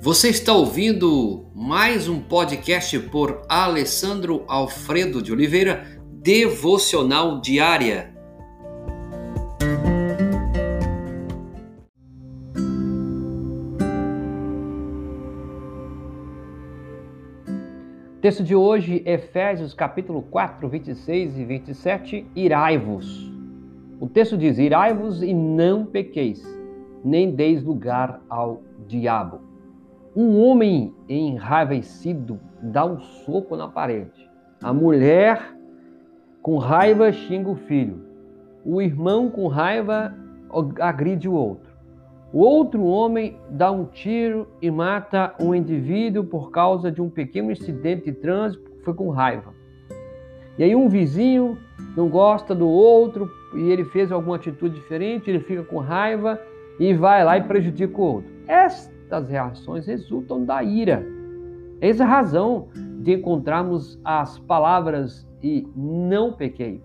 Você está ouvindo mais um podcast por Alessandro Alfredo de Oliveira, Devocional Diária. Texto de hoje, Efésios capítulo 4, 26 e 27, Irai-vos. O texto diz: Irai-vos e não pequeis, nem deis lugar ao diabo. Um homem enraivecido dá um soco na parede. A mulher com raiva xinga o filho. O irmão com raiva agride o outro. O outro homem dá um tiro e mata um indivíduo por causa de um pequeno incidente de trânsito, foi com raiva. E aí um vizinho não gosta do outro e ele fez alguma atitude diferente, ele fica com raiva e vai lá e prejudica o outro. Estas reações resultam da ira. É a razão de encontrarmos as palavras e não pequeis.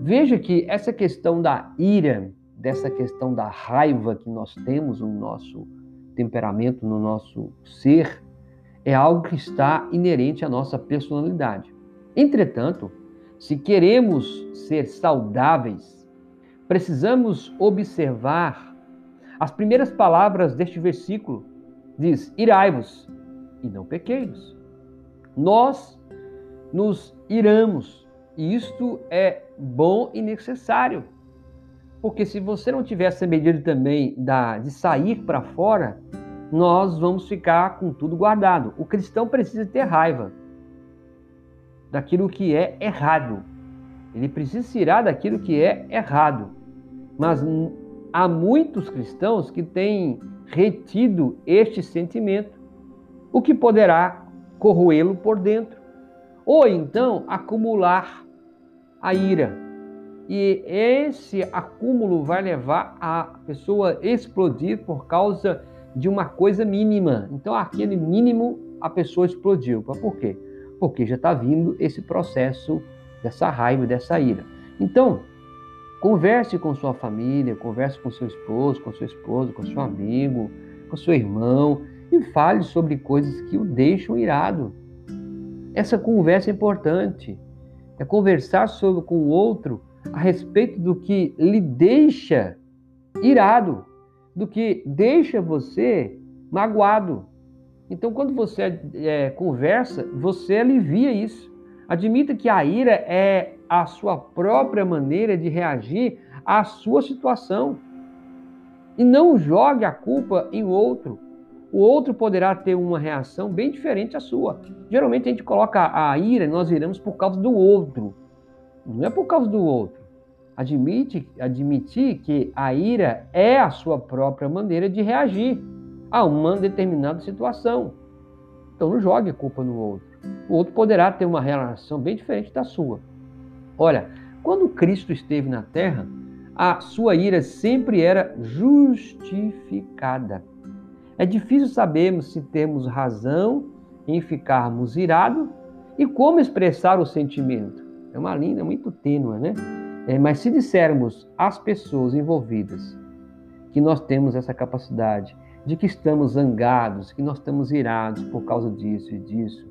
Veja que essa questão da ira, dessa questão da raiva que nós temos no nosso temperamento, no nosso ser, é algo que está inerente à nossa personalidade. Entretanto, se queremos ser saudáveis, precisamos observar as primeiras palavras deste versículo. Diz: irai-vos e não pequeis. Nós nos iramos, e isto é bom e necessário. Porque se você não tiver essa medida também da, de sair para fora, nós vamos ficar com tudo guardado. O cristão precisa ter raiva daquilo que é errado. Ele precisa se irar daquilo que é errado. Mas há muitos cristãos que têm retido este sentimento, o que poderá corroê-lo por dentro, ou então acumular a ira. E esse acúmulo vai levar a pessoa explodir por causa de uma coisa mínima. Então, aquele mínimo a pessoa explodiu. Por quê? porque já está vindo esse processo dessa raiva, dessa ira. Então, converse com sua família, converse com seu esposo, com sua esposa, com seu amigo, com seu irmão e fale sobre coisas que o deixam irado. Essa conversa é importante. É conversar sobre, com o outro a respeito do que lhe deixa irado, do que deixa você magoado. Então, quando você é, conversa, você alivia isso. Admita que a ira é a sua própria maneira de reagir à sua situação. E não jogue a culpa em outro. O outro poderá ter uma reação bem diferente à sua. Geralmente a gente coloca a ira, nós iramos por causa do outro. Não é por causa do outro. Admite, admitir que a ira é a sua própria maneira de reagir a uma determinada situação. Então não jogue a culpa no outro. O outro poderá ter uma relação bem diferente da sua. Olha, quando Cristo esteve na terra, a sua ira sempre era justificada. É difícil sabermos se temos razão em ficarmos irados e como expressar o sentimento. É uma linha muito tênue, né? É, mas se dissermos às pessoas envolvidas que nós temos essa capacidade de que estamos zangados, que nós estamos irados por causa disso e disso,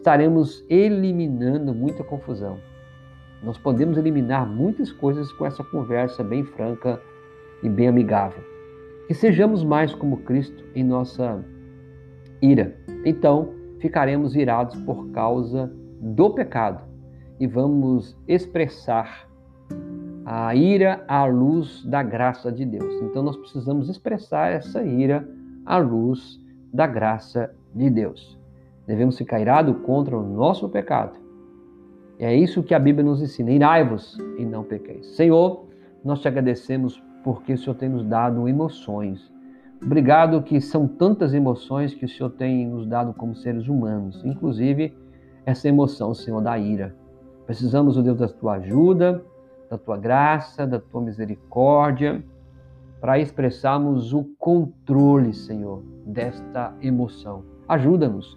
estaremos eliminando muita confusão. Nós podemos eliminar muitas coisas com essa conversa bem franca e bem amigável. Que sejamos mais como Cristo em nossa ira. Então, ficaremos irados por causa do pecado e vamos expressar a ira à luz da graça de Deus. Então nós precisamos expressar essa ira à luz da graça de Deus. Devemos ficar irados contra o nosso pecado. É isso que a Bíblia nos ensina. Irai-vos e não pequeis. Senhor, nós te agradecemos porque o Senhor tem nos dado emoções. Obrigado que são tantas emoções que o Senhor tem nos dado como seres humanos, inclusive essa emoção, Senhor, da ira. Precisamos, o Deus, da tua ajuda, da tua graça, da tua misericórdia, para expressarmos o controle, Senhor, desta emoção. Ajuda-nos,